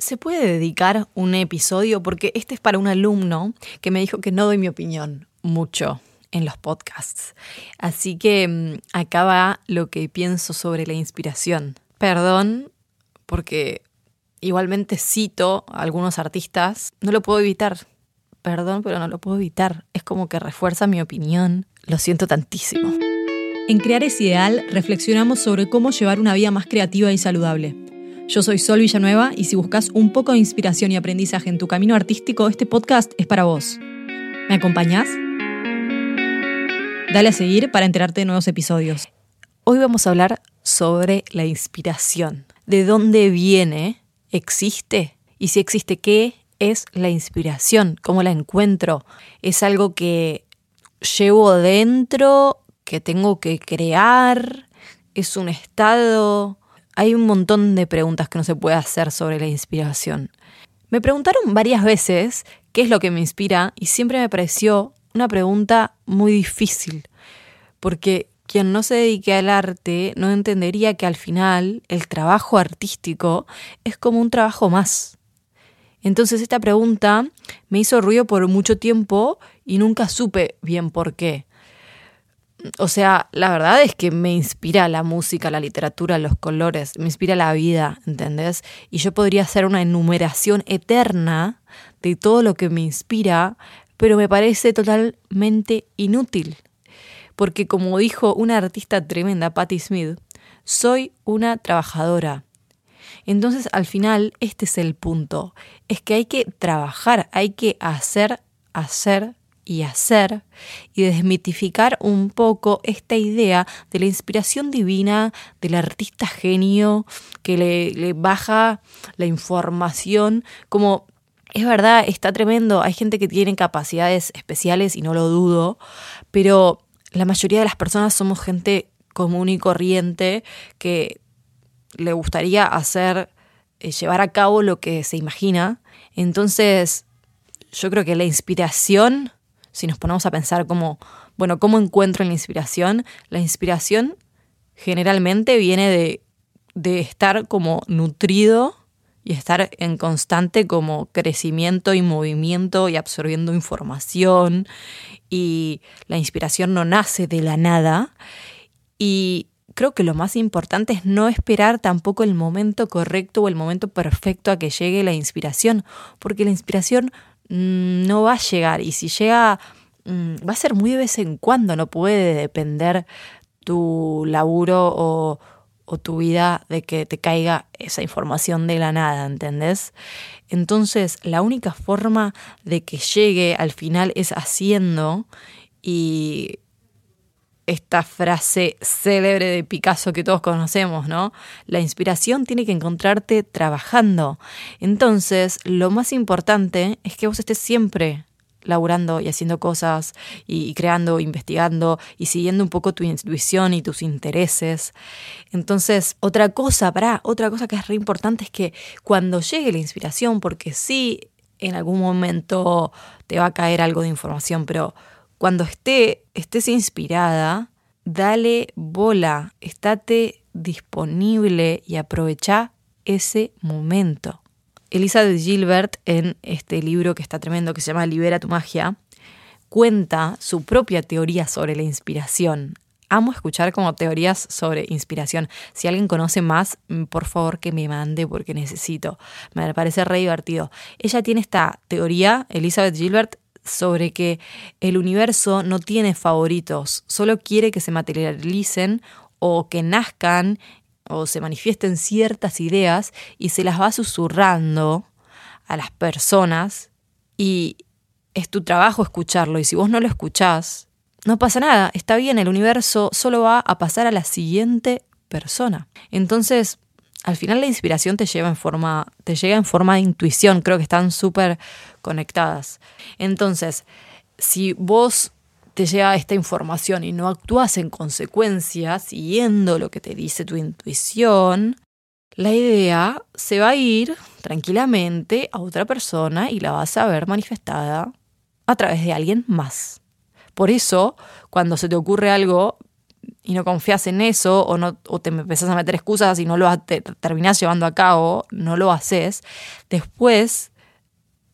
¿Se puede dedicar un episodio? Porque este es para un alumno que me dijo que no doy mi opinión mucho en los podcasts. Así que mm, acá va lo que pienso sobre la inspiración. Perdón, porque igualmente cito a algunos artistas, no lo puedo evitar. Perdón, pero no lo puedo evitar. Es como que refuerza mi opinión. Lo siento tantísimo. En Crear es Ideal reflexionamos sobre cómo llevar una vida más creativa y saludable. Yo soy Sol Villanueva y si buscas un poco de inspiración y aprendizaje en tu camino artístico, este podcast es para vos. ¿Me acompañás? Dale a seguir para enterarte de nuevos episodios. Hoy vamos a hablar sobre la inspiración. ¿De dónde viene? ¿Existe? Y si existe, ¿qué es la inspiración? ¿Cómo la encuentro? ¿Es algo que llevo dentro, que tengo que crear? ¿Es un estado? Hay un montón de preguntas que no se puede hacer sobre la inspiración. Me preguntaron varias veces qué es lo que me inspira y siempre me pareció una pregunta muy difícil, porque quien no se dedique al arte no entendería que al final el trabajo artístico es como un trabajo más. Entonces esta pregunta me hizo ruido por mucho tiempo y nunca supe bien por qué. O sea, la verdad es que me inspira la música, la literatura, los colores, me inspira la vida, ¿entendés? Y yo podría hacer una enumeración eterna de todo lo que me inspira, pero me parece totalmente inútil. Porque como dijo una artista tremenda, Patti Smith, soy una trabajadora. Entonces al final este es el punto, es que hay que trabajar, hay que hacer, hacer y hacer y desmitificar un poco esta idea de la inspiración divina del artista genio que le, baja la información como es verdad, está tremendo. Hay gente que tiene capacidades especiales y no lo dudo, pero la mayoría de las personas somos gente común y corriente que le gustaría hacer, eh, llevar a cabo lo que se imagina. Entonces, yo creo que la inspiración, si nos ponemos a pensar como, bueno, ¿cómo encuentro la inspiración? La inspiración generalmente viene de, de estar como nutrido y estar en constante como crecimiento y movimiento y absorbiendo información y la inspiración no nace de la nada y creo que lo más importante es no esperar tampoco el momento correcto o el momento perfecto a que llegue la inspiración porque la inspiración no va a llegar y si llega mm, va a ser muy de vez en cuando, no puede depender tu laburo o, o tu vida de que te caiga esa información de la nada, ¿entendés? Entonces, la única forma de que llegue al final es haciendo y esta frase célebre de Picasso que todos conocemos, ¿no? La inspiración tiene que encontrarte trabajando. Entonces, lo más importante es que vos estés siempre laburando y haciendo cosas y, creando, investigando y siguiendo un poco tu intuición y tus intereses. Entonces, otra cosa, para otra cosa que es re importante es que cuando llegue la inspiración, porque sí, en algún momento te va a caer algo de información, pero cuando esté, estés inspirada, dale bola, estate disponible y aprovecha ese momento. Elizabeth Gilbert, en este libro que está tremendo, que se llama Libera tu magia, cuenta su propia teoría sobre la inspiración. Amo escuchar como teorías sobre inspiración. Si alguien conoce más, mm, por favor que me mande porque necesito. Me parece re divertido. Ella tiene esta teoría, Elizabeth Gilbert, sobre que el universo no tiene favoritos, solo quiere que se materialicen o que nazcan o se manifiesten ciertas ideas y se las va susurrando a las personas y es tu trabajo escucharlo y si vos no lo escuchás, no pasa nada, está bien, el universo solo va a pasar a la siguiente persona. Entonces, al final la inspiración te lleva en forma te llega en forma de intuición, creo que están súper conectadas. Entonces, si vos te llega esta información y no actúas en consecuencia, siguiendo lo que te dice tu intuición, la idea se va a ir tranquilamente a otra persona y la vas a ver manifestada a través de alguien más. Por eso, cuando se te ocurre algo y no confías en eso o, no, o te empezás a meter excusas y no lo te, terminás llevando a cabo, no lo haces, después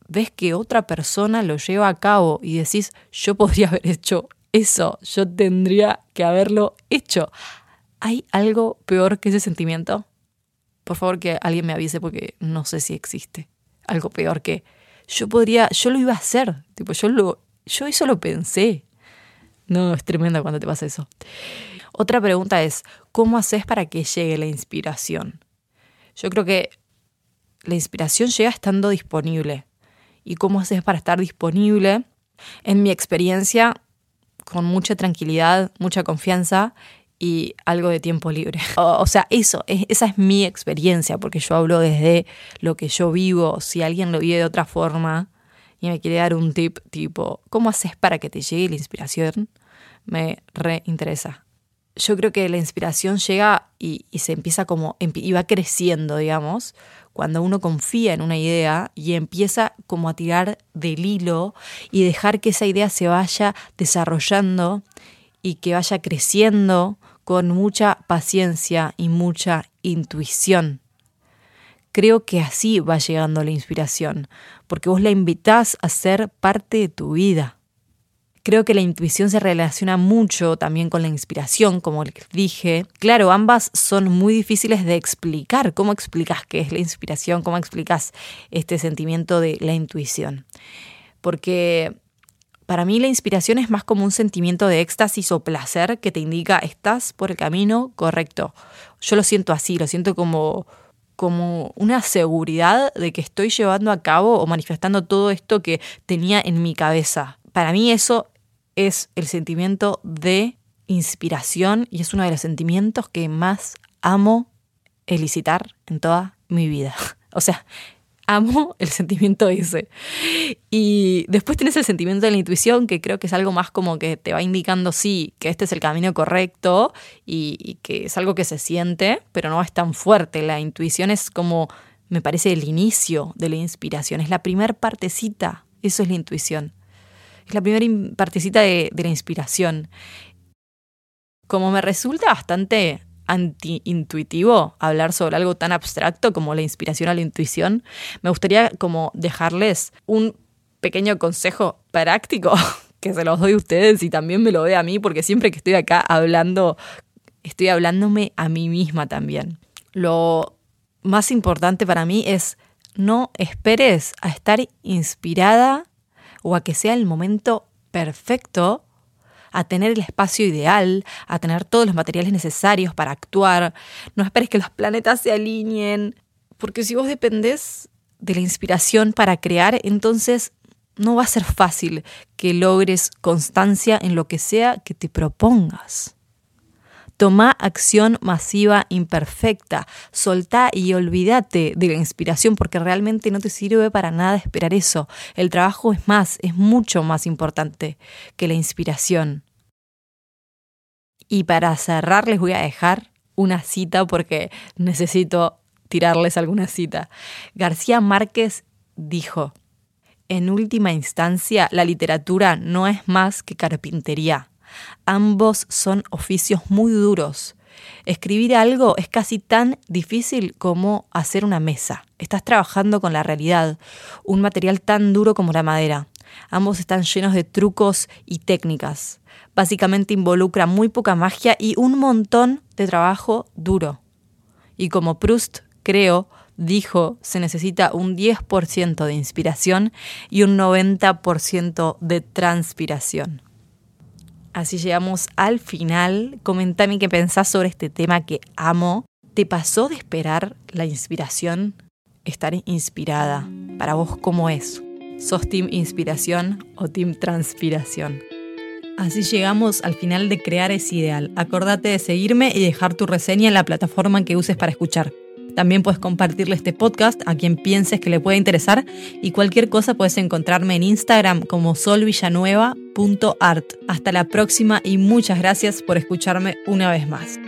ves que otra persona lo lleva a cabo y decís, yo podría haber hecho eso, yo tendría que haberlo hecho. ¿Hay algo peor que ese sentimiento? Por favor que alguien me avise porque no sé si existe. Algo peor que yo podría, yo lo iba a hacer, tipo, yo lo, yo eso lo pensé. No, es tremendo cuando te pasa eso. Otra pregunta es, ¿cómo haces para que llegue la inspiración? Yo creo que la inspiración llega estando disponible. ¿Y cómo haces para estar disponible? En mi experiencia, con mucha tranquilidad, mucha confianza y algo de tiempo libre. O, sea, eso, esa es mi experiencia, porque yo hablo desde lo que yo vivo. Si alguien lo vive de otra forma y me quiere dar un tip tipo, ¿cómo haces para que te llegue la inspiración? Me reinteresa. Yo creo que la inspiración llega y, se empieza como, y va creciendo, digamos, cuando uno confía en una idea y empieza como a tirar del hilo y dejar que esa idea se vaya desarrollando y que vaya creciendo con mucha paciencia y mucha intuición. Creo que así va llegando la inspiración, porque vos la invitás a ser parte de tu vida. Creo que la intuición se relaciona mucho también con la inspiración, como les dije. Claro, ambas son muy difíciles de explicar. ¿Cómo explicas qué es la inspiración? ¿Cómo explicas este sentimiento de la intuición? Porque para mí la inspiración es más como un sentimiento de éxtasis o placer que te indica estás por el camino correcto. Yo lo siento así, lo siento como, como una seguridad de que estoy llevando a cabo o manifestando todo esto que tenía en mi cabeza. Para mí eso es el sentimiento de inspiración y es uno de los sentimientos que más amo elicitar en toda mi vida. O sea, amo el sentimiento ese. Y después tienes el sentimiento de la intuición, que creo que es algo más como que te va indicando, sí, que este es el camino correcto y, que es algo que se siente, pero no es tan fuerte. La intuición es como, me parece, el inicio de la inspiración, es la primer partecita, eso es la intuición. Es la primera partecita de, la inspiración. Como me resulta bastante anti-intuitivo hablar sobre algo tan abstracto como la inspiración a la intuición, me gustaría como dejarles un pequeño consejo práctico que se los doy a ustedes y también me lo doy a mí porque siempre que estoy acá hablando, estoy hablándome a mí misma también. Lo más importante para mí es no esperes a estar inspirada o a que sea el momento perfecto a tener el espacio ideal, a tener todos los materiales necesarios para actuar. No esperes que los planetas se alineen, porque si vos dependés de la inspiración para crear, entonces no va a ser fácil que logres constancia en lo que sea que te propongas. Toma acción masiva imperfecta, soltá y olvídate de la inspiración porque realmente no te sirve para nada esperar eso. El trabajo es más, es mucho más importante que la inspiración. Y para cerrar les voy a dejar una cita porque necesito tirarles alguna cita. García Márquez dijo, en última instancia, la literatura no es más que carpintería. Ambos son oficios muy duros. Escribir algo es casi tan difícil como hacer una mesa. Estás trabajando con la realidad, un material tan duro como la madera. Ambos están llenos de trucos y técnicas. Básicamente involucra muy poca magia y un montón de trabajo duro. Y como Proust, creo, dijo, se necesita un 10% de inspiración y un 90% de transpiración. Así llegamos al final. Comentame qué pensás sobre este tema que amo. ¿Te pasó de esperar la inspiración? Estar inspirada. Para vos, ¿cómo es? ¿Sos team inspiración o team transpiración? Así llegamos al final de Crear es Ideal. Acordate de seguirme y dejar tu reseña en la plataforma que uses para escuchar. También puedes compartirle este podcast a quien pienses que le pueda interesar y cualquier cosa puedes encontrarme en Instagram como solvillanueva.art. Hasta la próxima y muchas gracias por escucharme una vez más.